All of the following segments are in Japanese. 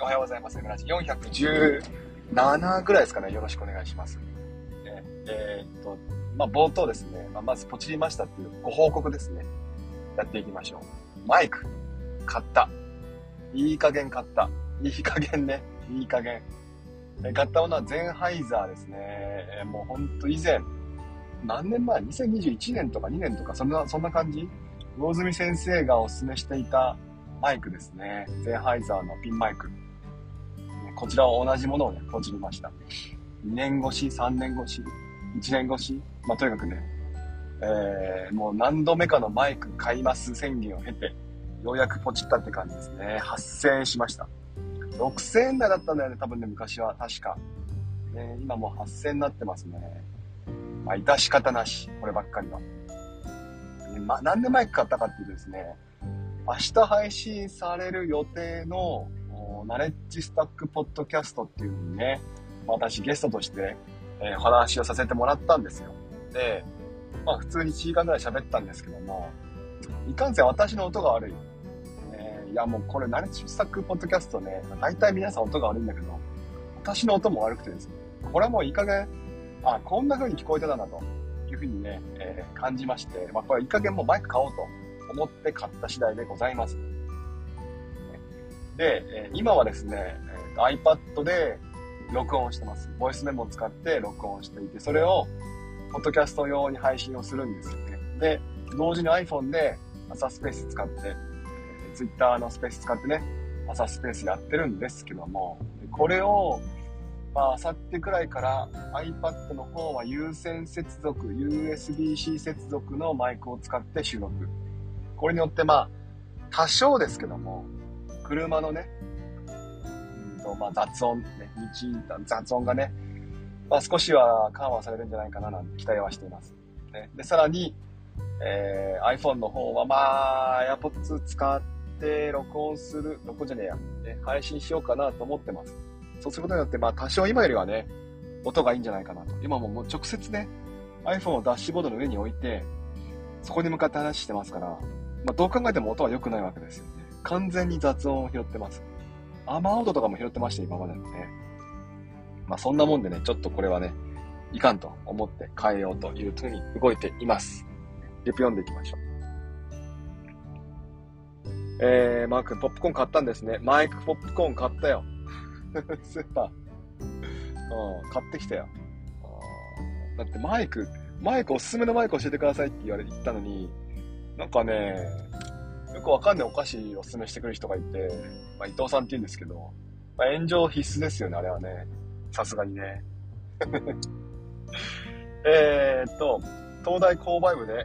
おはようございます。村地417ぐらいですかね。よろしくお願いします。ええー、っと、まあ、冒頭ですね、まあ、まずポチりましたっていうご報告ですね。やっていきましょう。マイク、買った。いい加減買った。いい加減ね。いい加減。え買ったものはゼンハイザーですね。えもうほんと以前、何年前 ?2021 年とか2年とか、そんな、そんな感じ？魚住先生がお勧めしていたマイクですね。ゼンハイザーのピンマイク。こちらは同じものをね、ポチりました。2年越し、3年越し、1年越し、まあ、とにかくね、えー、もう何度目かのマイク買います宣言を経て、ようやくポチったって感じですね。8000円しました。6000円台だったんだよね、多分ね、昔は。確か。ね、今もう8000円になってますね。まあ、致し方なし。こればっかりは。ま、なんでマイク買ったかっていうとですね、明日配信される予定の、ナレッジスタックポッドキャストっていうのにね、私ゲストとして、えー、お話をさせてもらったんですよ。で、まあ普通に1時間ぐらい喋ったんですけども、いかんせん私の音が悪い。えー、いやもうこれナレッジスタックポッドキャストね、大体皆さん音が悪いんだけど、私の音も悪くてですね、これはもういい加減、あ、こんな風に聞こえてたなという風にね、えー、感じまして、まあこれいい加減もうマイク買おうと思って買った次第でございます。で、え今はですね、えー、iPad で録音してます。ボイスメモを使って録音していて、それを、ポッドキャスト用に配信をするんですよね。で、同時に iPhone で朝スペース使って、え Twitter のスペース使ってね、朝スペースやってるんですけども、これを、まあ、明後日くらいから iPad の方は有線接続、USB-C 接続のマイクを使って収録。これによってまあ、多少ですけども、車のね、うんとまあ、雑音、ね、道、雑音がね、まあ、少しは緩和されるんじゃないかななんて期待はしています。ね、で、さらに、えー、iPhone の方はまあ、AirPods 使って録音する、録音じゃねえや、ね、配信しようかなと思ってます。そうすることによって、まあ多少今よりはね、音がいいんじゃないかなと。今ももう直接ね、iPhone をダッシュボードの上に置いて、そこに向かって話してますから、まあどう考えても音は良くないわけですよ。完全に雑音を拾ってます。雨音とかも拾ってました、今までのね。まあそんなもんでね、ちょっとこれはね、いかんと思って変えようというふうに動いています。レプ読んでいきましょう。えー、マー君、ポップコーン買ったんですね。マイクポップコーン買ったよ。スーパー。うん、買ってきたよ。だってマイク、マイクおすすめのマイク教えてくださいって言われて言ったのに、なんかね、よくわかんないお菓子をおすすめしてくる人がいて、まあ、伊藤さんって言うんですけど、まあ、炎上必須ですよね、あれはね。さすがにね。えっと、東大購買部で、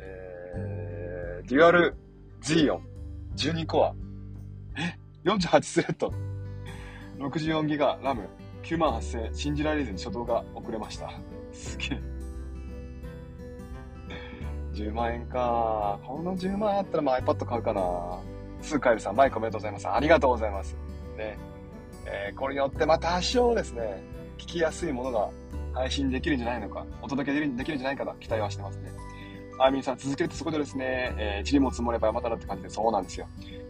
えー、デュアル Z オン12コア、え ?48 スレッド、64ギガラム、9万8000信じられずに初動が遅れました。すげえ。10万円か。この10万円あったらまあ iPad 買うかな。スーカエルさん、マイクおめでとうございます。ありがとうございます。ね。えー、これによって、まあ多少ですね、聞きやすいものが配信できるんじゃないのか、お届けできるんじゃないかと期待はしてますね。あ、みさん、続けるとそこでですね、えー、塵も積もれば山たらって感じで、そうなんですよ。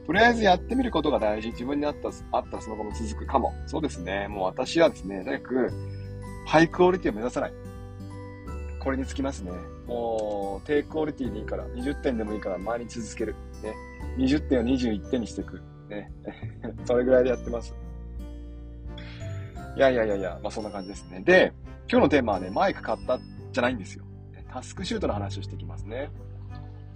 とりあえずやってみることが大事。自分に合った、あったその後も続くかも。そうですね。もう私はですね、とにかく、ハイクオリティを目指さない。これにつきますね。もう、低クオリティでいいから、20点でもいいから、毎日続ける。ね。20点を21点にしていく。ね。それぐらいでやってます。いやいやいやいや、まあそんな感じですね。で、今日のテーマはね、マイク買ったじゃないんですよ。タスクシュートの話をしていきますね。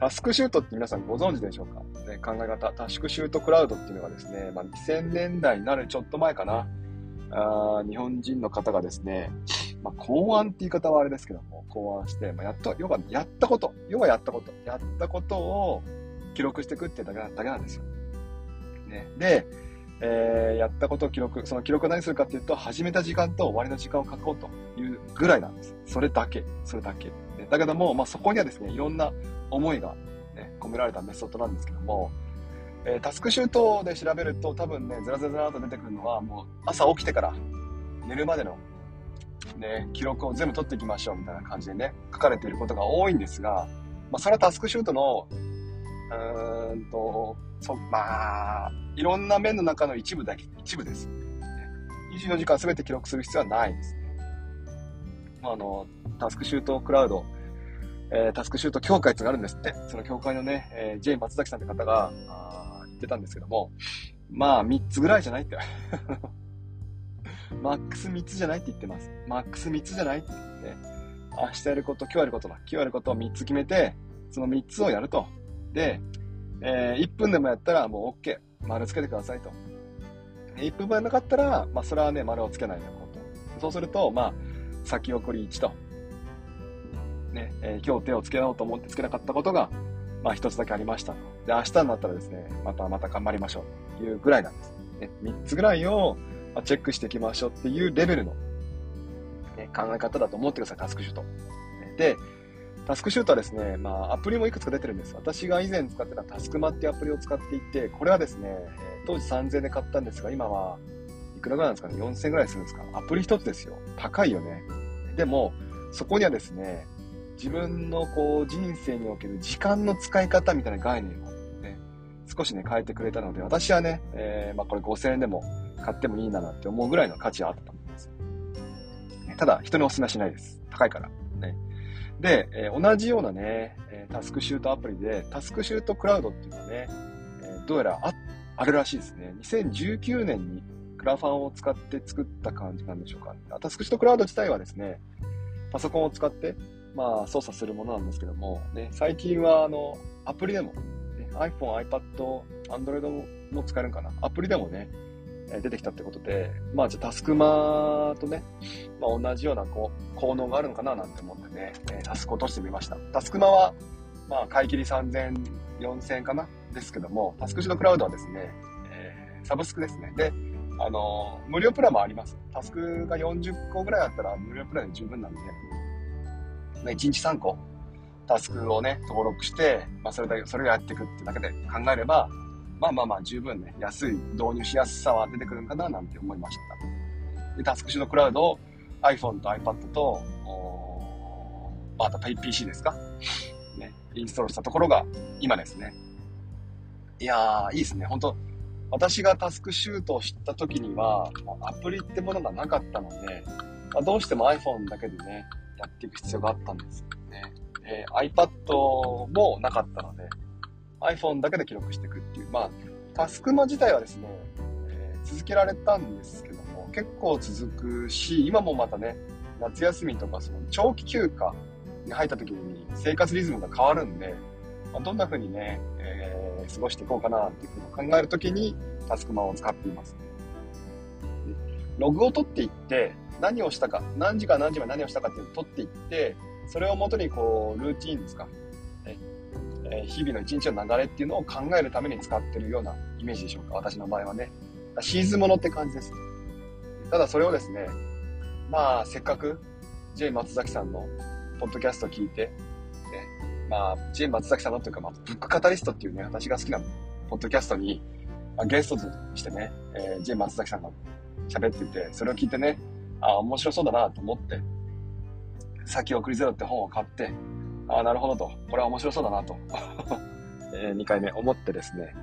タスクシュートって皆さんご存知でしょうか、ね、考え方。タスクシュートクラウドっていうのがですね、まあ、2000年代になるちょっと前かな。あ日本人の方がですね、まあ、考案って言い方はあれですけども、考案して、まあ、やっと、要はやったこと、要はやったこと、やったことを記録していくってだけだけなんですよ。ね、で、えー、やったことを記録、その記録を何するかっていうと、始めた時間と終わりの時間を書こうというぐらいなんです。それだけ、それだけ。ね、だけども、まあ、そこにはですね、いろんな思いが、ね、込められたメソッドなんですけども、えー、タスクシュートで調べると多分ね、ずらずらずらと出てくるのは、もう朝起きてから寝るまでの、ね、記録を全部取っていきましょうみたいな感じでね、書かれていることが多いんですが、まあ、それはタスクシュートの、うーんと、そ、まあ、いろんな面の中の一部だけ、一部です。24時間全て記録する必要はないですね。まあの、タスクシュートクラウド、えー、タスクシュート協会ってのがあるんですって。その協会のね、えー、J 松崎さんって方が、あ言ってたんですけども、まあ、3つぐらいじゃないって。マックス3つじゃないって言ってます。マックス3つじゃないって言って、明日やること、今日やることだ。今日やることを3つ決めて、その3つをやると。で、えー、1分でもやったらもう OK。丸つけてくださいと。1分もやなかったら、まあ、それはね、丸をつけないでおこうと。そうすると、まあ、先送り1と。ね、えー、今日手をつけようと思ってつけなかったことが、まあ、一つだけありましたと。で、明日になったらですね、またまた頑張りましょうというぐらいなんです。ね、3つぐらいをまチェックしていきましょうっていうレベルの、ね、考え方だと思ってください、タスクシュート。で、タスクシュートはですね、まあ、アプリもいくつか出てるんです。私が以前使ってたタスクマっていうアプリを使っていて、これはですね、当時3000円で買ったんですが、今はいくらぐらいなんですかね ?4000 円ぐらいするんですかアプリ一つですよ。高いよね。でも、そこにはですね、自分のこう人生における時間の使い方みたいな概念をね、少しね、変えてくれたので、私はね、えー、まあこれ5000円でも買ってもいいんだなって思うぐらいの価値はあったんです。ただ、人にお勧めはしないです。高いから。ね。で、えー、同じようなね、タスクシュートアプリで、タスクシュートクラウドっていうのはね、えどうやらあ、あるらしいですね。2019年にクラファンを使って作った感じなんでしょうか。タスクシュートクラウド自体はですね、パソコンを使って、まあ、操作するものなんですけども、ね、最近は、あの、アプリでも、ね、iPhone、iPad、Android も使えるんかな。アプリでもね、出てきたってことで、まあ、じゃタスクマとね、まあ、同じようなこう効能があるのかななんて思ってね、えタスクを落としてみました。タスクマは、まあ、買い切り3000、4000かな？ですけども、タスクシートクラウドはですね、えー、サブスクですね。で、あのー、無料プランもあります。タスクが40個ぐらいあったら無料プランで十分なんで、1日3個、タスクをね、登録して、まあ、それだけ、それをやっていくってだけで考えれば、まあまあまあ十分ね、安い、導入しやすさは出てくるんかななんて思いました。で、タスクシュートクラウドを iPhone と iPad と、あと PC ですか？ね、インストールしたところが今ですね。いやー、いいですね。本当私がタスクシュートを知った時には、アプリってものがなかったので、まあ、どうしても iPhone だけでね、やっていく必要があったんですよね。えー、iPad もなかったので、iPhone だけで記録していくっていう、まあ、タスクマ自体はですね、えー、続けられたんですけども、結構続くし、今もまたね、夏休みとかその長期休暇に入った時に生活リズムが変わるんで、まあ、どんな風にね、えー、過ごしていこうかなっていうふうに考えるときにタスクマを使っています。ログを取っていって、何をしたか、何時から何時まで何をしたかっていうのを取っていって、それをもとにこう、ルーティンですか、え日々の一日の流れっていうのを考えるために使ってるようなイメージでしょうか？私の場合はね。シーズンものって感じです。ただそれをですね、まあ、せっかく J 松崎さんのポッドキャストを聞いて、ね、まあ、J 松崎さんのというか、まあ、ブックカタリストっていうね、私が好きなポッドキャストに、まあ、ゲストとしてね、えー、J 松崎さんが喋ってて、それを聞いてね、あ、面白そうだなと思って、先送りゼロって本を買って、ああ、なるほどと。これは面白そうだなと。えー、2回目思ってですね。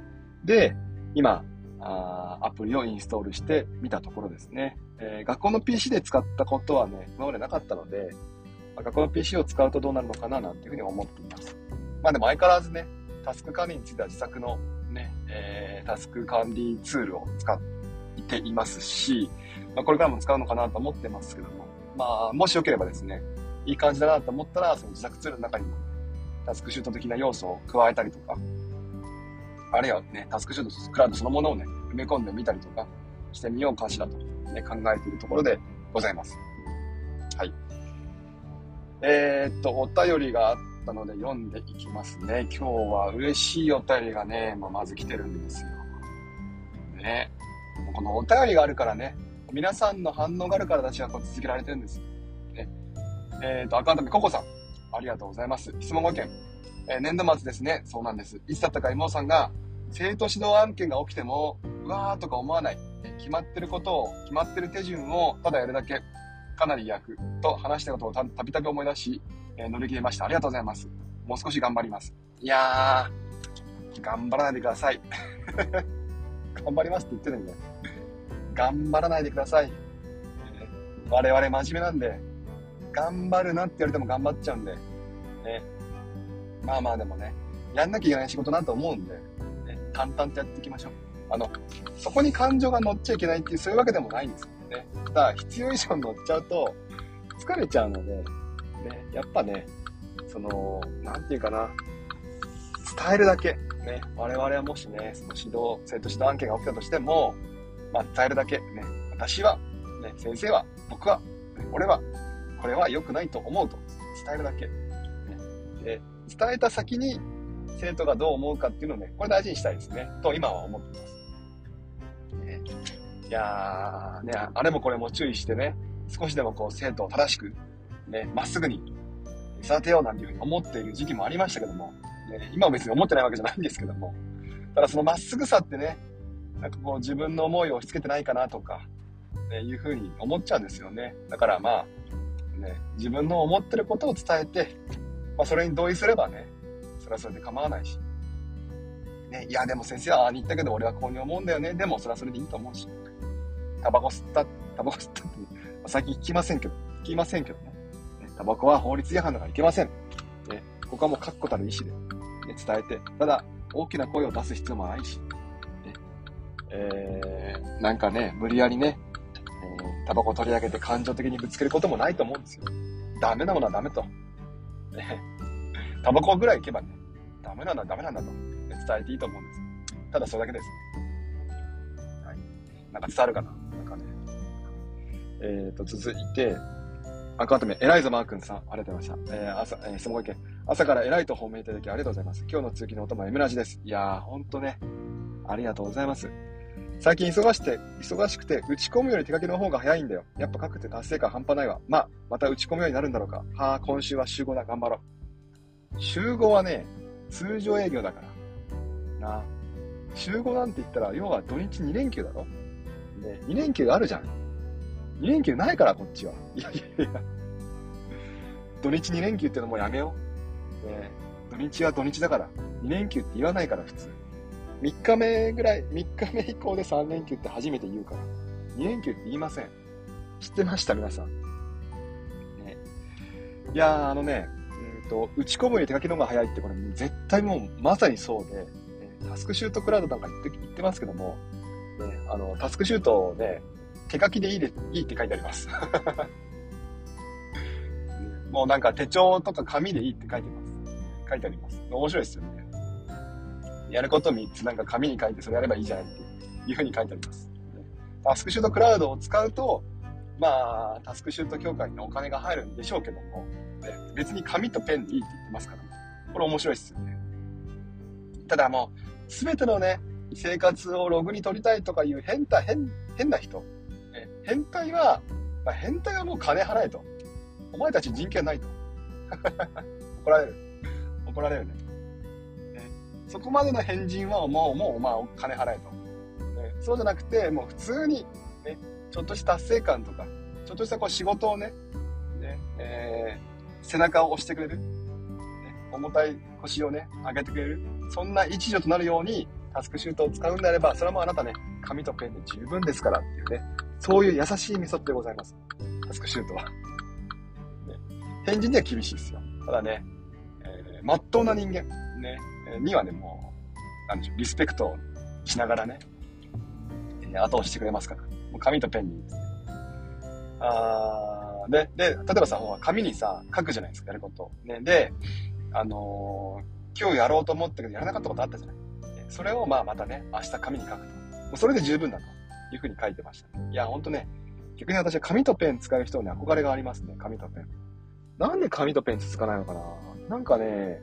で、今、あアプリをインストールしてみたところですね。えー、学校の PC で使ったことはね、今までなかったので、まあ、学校の PC を使うとどうなるのかななんていうふうに思っています。まあでも相変わらずね、タスク管理については自作のね、えー、タスク管理ツールを使っていますし、まあ、これからも使うのかなと思ってますけども、まあ、もしよければですね、いい感じだなと思ったら、その自作ツールの中にも、タスクシュート的な要素を加えたりとか、あるいはね、タスクシュートクラウドそのものをね、埋め込んでみたりとかしてみようかしらと、ね、考えているところでございます。はい。えー、っと、お便りがあったので読んでいきますね。今日は嬉しいお便りがね、まあ、まず来てるんですよ。ね。このお便りがあるからね、皆さんの反応があるから私はこう続けられてるんです。ねえっ、ー、と、アカウント名、ココさん。ありがとうございます。質問ご意見。えー、年度末ですね。そうなんです。いつだったか妹さんが、生徒指導案件が起きても、うわーとか思わない。決まってることを、決まってる手順をただやるだけ。かなり役と話したことをたびたび思い出し、えー、乗り切れました。ありがとうございます。もう少し頑張ります。いやー、頑張らないでください。頑張りますって言ってるんで、頑張らないでください。我々真面目なんで、頑張るなって言われても頑張っちゃうんで、ね。まあまあでもね、やんなきゃいけない仕事なと思うんで、ね、淡々とやっていきましょう。あの、そこに感情が乗っちゃいけないっていう、そういうわけでもないんですよ。ね。ただ、必要以上乗っちゃうと、疲れちゃうので、ね、やっぱね、その、なんていうかな、伝えるだけ、ね、我々はもしね、その指導、生徒指導案件が起きたとしても、まあ、伝えるだけ、ね、私は、ね、先生は、僕は、俺は、これは良くないと思うと伝えるだけ。ね、で伝えた先に生徒がどう思うかっていうのをね、これ大事にしたいですね。と今は思っています。ね、いやー、ね、あれもこれも注意してね、少しでもこう生徒を正しく、ね、まっすぐに育てようなんていうふうに思っている時期もありましたけども、ね、今は別に思ってないわけじゃないんですけども、ただそのまっすぐさってね、なんかこう自分の思いを押し付けてないかなとか、ね、いうふうに思っちゃうんですよね。だからまあ、ね、自分の思ってることを伝えて、まあ、それに同意すればね、それはそれで構わないし。ね、いや、でも先生はああに言ったけど俺はこうに思うんだよね。でもそれはそれでいいと思うし。タバコ吸った、タバコ吸ったって、最近聞きませんけど、聞きませんけどね。タバコは法律違反だからいけません。ね、ここはもう確固たる意思で、ね、伝えて、ただ、大きな声を出す必要もないし、ね、えー、なんかね、無理やりね、タバコ取り上げて感情的にぶつけることもないと思うんですよ。ダメなものはダメと。ね、タバコぐらい行けばね、ダメなんだ、ダメなんだと、ね、伝えていいと思うんです。ただそれだけですね。はい。なんか伝わるかな？なんかね。えーと、続いて、アカウント名、偉いぞマー君さん、ありがとうございました。えー、朝、えー、質問意見。朝から偉いと褒めいただきありがとうございます。今日の通勤のお供は M ラジです。いやー、ほんとね、ありがとうございます。最近忙して、忙しくて、打ち込むより手書きの方が早いんだよ。やっぱ書くって達成感半端ないわ。まあ、また打ち込むようになるんだろうか。はあ、今週は集合だ。頑張ろう。集合はね、通常営業だから。な集合なんて言ったら、要は土日2連休だろ。ね、2連休あるじゃん。2連休ないから、こっちは。いやいやいや。土日2連休ってのもうやめよう。ね、土日は土日だから。2連休って言わないから、普通。3日目ぐらい、3日目以降で3連休って初めて言うから。2連休って言いません。知ってました皆さん。ね。いやー、あのね、うんと、打ち込むより手書きの方が早いってこれ絶対もうまさにそうで、タスクシュートクラウドなんか言って言ってますけども、ね、あの、タスクシュートをね、手書きでいいで、いいって書いてあります。もうなんか手帳とか紙でいいって書いてます。書いてあります。面白いですよね。やること3つなんか紙に書いてそれやればいいじゃないっていうふうに書いてあります。タスクシュートクラウドを使うと、まあ、タスクシュート協会にお金が入るんでしょうけども、別に紙とペンでいいって言ってますから、ねこれ面白いっすよね。ただもう、すべてのね、生活をログに取りたいとかいう変態、変、変な人。ね、変態は、まあ、変態はもう金払えと。お前たち人権ないと。怒られる。怒られるね。そこまでの変人はもう、もう、まあ、金払えと。ね、そうじゃなくて、もう普通に、ね、ちょっとした達成感とか、ちょっとしたこう仕事をね、ね、えー、背中を押してくれる、ね、重たい腰をね、上げてくれる、そんな一助となるように、タスクシュートを使うんであれば、それはもうあなたね、紙とペンで十分ですからっていうね、そういう優しいメソッドでございます。タスクシュートは。ね、変人には厳しいですよ。ただね、えー、まっとうな人間、ね、にはね、もう、なんでしょう、リスペクトしながらね、後押してくれますから。もう紙とペンに。あで、で、例えばさ、紙にさ、書くじゃないですか、やること。ね、で、あのー、今日やろうと思ったけどやらなかったことあったじゃない。それをまあまたね、明日紙に書くと。もうそれで十分だというふうに書いてました、いや、ほんとね、逆に私は紙とペン使う人に憧れがありますね、紙とペン。なんで紙とペン続かないのかななんかね、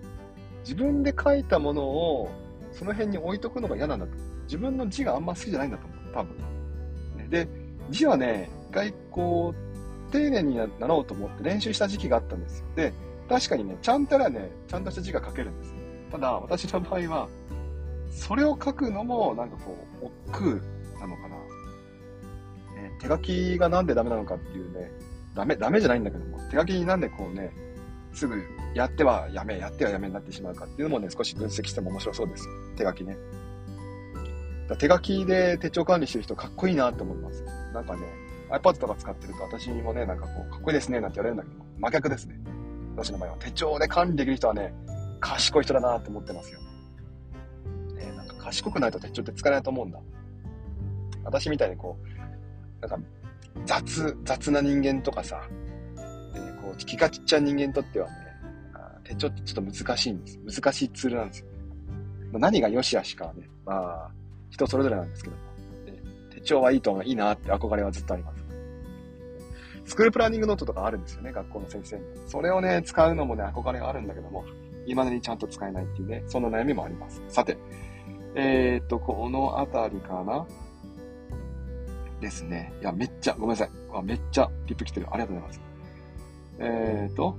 自分で書いたものをその辺に置いとくのが嫌なんだと。自分の字があんま好きじゃないんだと思う。多分。で、字はね、一回こう、丁寧になろうと思って練習した時期があったんですよ。で、確かにね、ちゃんとらね、ちゃんとした字が書けるんです。ただ、私の場合は、それを書くのも、なんかこう、億劫なのかな。ね、手書きがなんでダメなのかっていうね、ダメ、ダメじゃないんだけども、手書きになんでこうね、すぐやってはやめ、やってはやめになってしまうかっていうのもね、少し分析しても面白そうです。手書きね。手書きで手帳管理してる人かっこいいなって思います。なんかね、iPad とか使ってると私もね、なんかこう、かっこいいですねなんて言われるんだけど、真逆ですね。私の場合は。手帳で管理できる人はね、賢い人だなって思ってますよ。ね、なんか賢くないと手帳って使えないと思うんだ。私みたいにこう、なんか雑、雑な人間とかさ、気がちっちゃい人間にとってはね、手帳ってちょっと難しいんです。難しいツールなんですよ。何が良し悪しかはね、まあ、人それぞれなんですけども、手帳はいいと、いいなって憧れはずっとあります。スクールプランニングノートとかあるんですよね、学校の先生に。それをね、使うのもね、憧れがあるんだけども、未だにちゃんと使えないっていうね、そんな悩みもあります。さて、えー、っと、このあたりかなですね。いや、めっちゃ、ごめんなさい。めっちゃリップ来てる。ありがとうございます。えーと、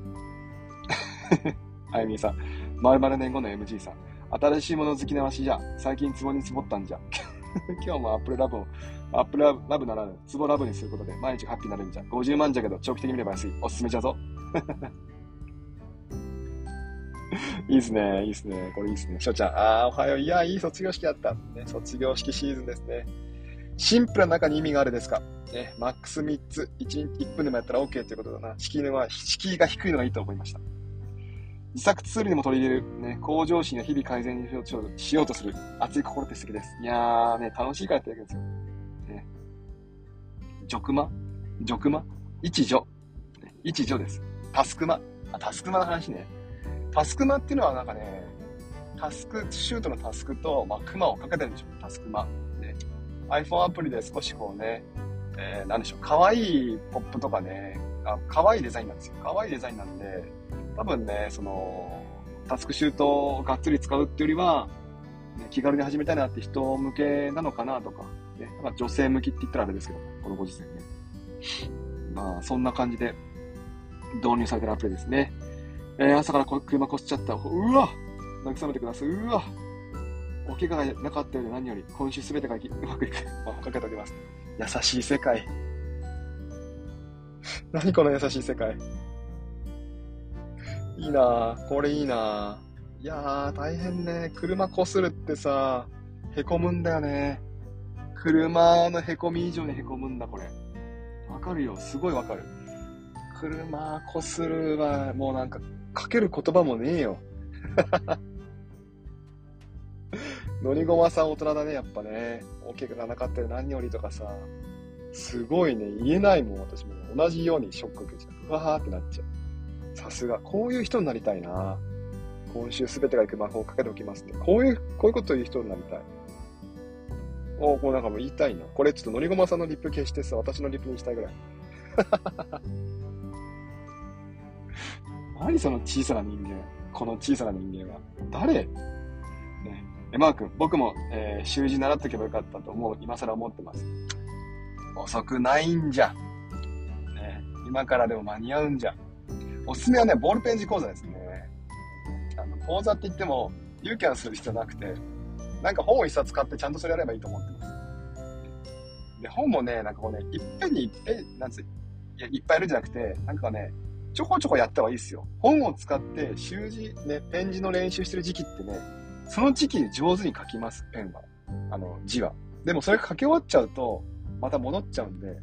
あゆみさん。まるまる年後の MG さん。新しいもの好きなわしじゃ。最近ツボにツボったんじゃ。今日もアップルラブを、アップルラブならぬ、ツボラブにすることで毎日ハッピーになるんじゃ。50万じゃけど長期的に見れば安い。おすすめじゃぞ。いいっすね、いいっすね。これいいっすね。しょちゃん、あー、おはよう。いや、いい卒業式だった。ね、卒業式シーズンですね。シンプルな中に意味があるですか？ね、マックス3つ、1, 1分でもやったら OK ということだな。敷居は、敷居が低いのがいいと思いました。自作ツールにも取り入れる、ね、向上心を日々改善しようとする熱い心って素敵です。いやーね、楽しいからやってるわけですよ。ね。ジョクマジョクマ一助？一助です。タスクマ。あ、タスクマの話ね。タスクマっていうのはなんかね、タスク、シュートのタスクと、まあ、クマをかけてるんでしょ。タスクマ。iPhone アプリで少しこうね、えー、なんでしょう、可愛いポップとかね、あ可愛いデザインなんですよ。可愛いデザインなんで、多分ね、その、タスクシュートをがっつり使うっていうよりは、ね、気軽に始めたいなって人向けなのかなとか、ね、まあ、女性向きって言ったらあれですけど、このご時世ね。まあ、そんな感じで導入されてるアプリですね。えー、朝から車こすっちゃった。うわ慰めてください。うわお怪我がなかったようで何より、今週すべてが うまくいく。あ、かけております。優しい世界。何この優しい世界。いいなぁ。これいいなぁ。いやー、大変ね。車こするってさ、へこむんだよね。車のへこみ以上にへこむんだ、これ。わかるよ。すごいわかる。車こするは、もうなんか、かける言葉もねえよ。乗りごまさん大人だね、やっぱね。お怪我がなかったよ、何よりとかさ。すごいね、言えないもん、私も。同じようにショック受けちゃう。うわーってなっちゃう。さすが。こういう人になりたいな。今週すべてが行く魔法をかけておきますって。こういう、こういうこと言う人になりたい。おこうなんかもう言いたいな。これちょっとのりごまさんのリップ消してさ、私のリップにしたいぐらい。何その小さな人間。この小さな人間は。誰？マー君、僕も、えー、習字習っとけばよかったと思う、今更思ってます。遅くないんじゃ。ね、今からでも間に合うんじゃ。おすすめはね、ボールペン字講座ですね。あの、講座って言っても、勇気はする必要なくて、なんか本を一冊買ってちゃんとそれやればいいと思ってます。で、本もね、なんかこうね、いっぺんにいっぺん、なんついや、いっぱいやるんじゃなくて、なんかね、ちょこちょこやった方がいいですよ。本を使って習字、ね、ペン字の練習してる時期ってね、その時期に上手に書きます、ペンは。あの、字は。でもそれ書き終わっちゃうと、また戻っちゃうんで、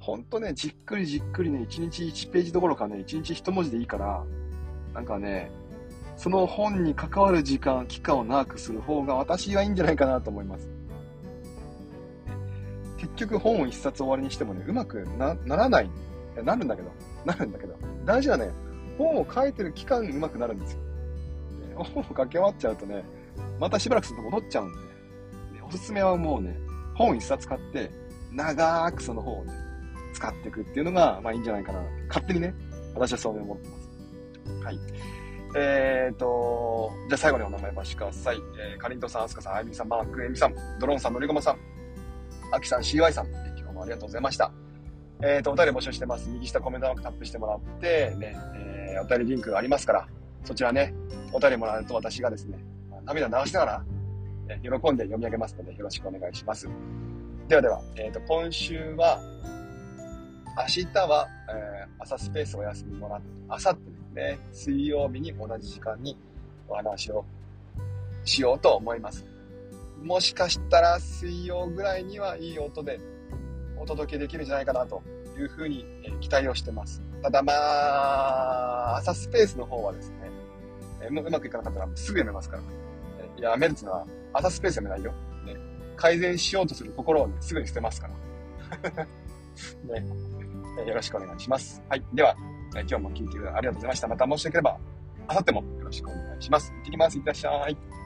ほんとね、じっくりじっくりね、1日1ページどころかね、1日1文字でいいから、なんかね、その本に関わる時間、期間を長くする方が私はいいんじゃないかなと思います。結局本を一冊終わりにしてもね、うまくならない。なるんだけど、なるんだけど、大事はね、本を書いてる期間うまくなるんですよ。本を書き終わっちゃうとね、またしばらくすると戻っちゃうんで、ね、おすすめはもうね、本一冊買って、長くその本をね、使っていくっていうのが、まあいいんじゃないかな。勝手にね、私はそう思ってます。はい。えーと、じゃあ最後にお名前ばしください。えー、かりんとさん、あすかさん、あゆみさん、マーク、えみさん、ドローンさん、のりごまさん、あきさん、CY さん、今日もありがとうございました。えーと、お便り募集してます。右下コメントマークタップしてもらって、ね、えー、お便りリンクがありますから、そちらね、お便りもらうと私がですね、涙流しながら、え喜んで読み上げますので、よろしくお願いします。ではでは、えっ、ー、と、今週は、明日は、えー、朝スペースお休みもらって、明後日ですね、水曜日に同じ時間にお話をしようと思います。もしかしたら水曜ぐらいにはいい音でお届けできるんじゃないかなというふうに期待をしてます。ただまあ、朝スペースの方はですね、えうまくいかなかったらすぐやめますから。いや、めるってのは朝スペースやめないよ。ね、改善しようとする心をね、すぐに捨てますから。ね、よろしくお願いします。はい。では、今日も聞いてありがとうございました。またもしよければ、あさってもよろしくお願いします。行ってきます。いってらっしゃい。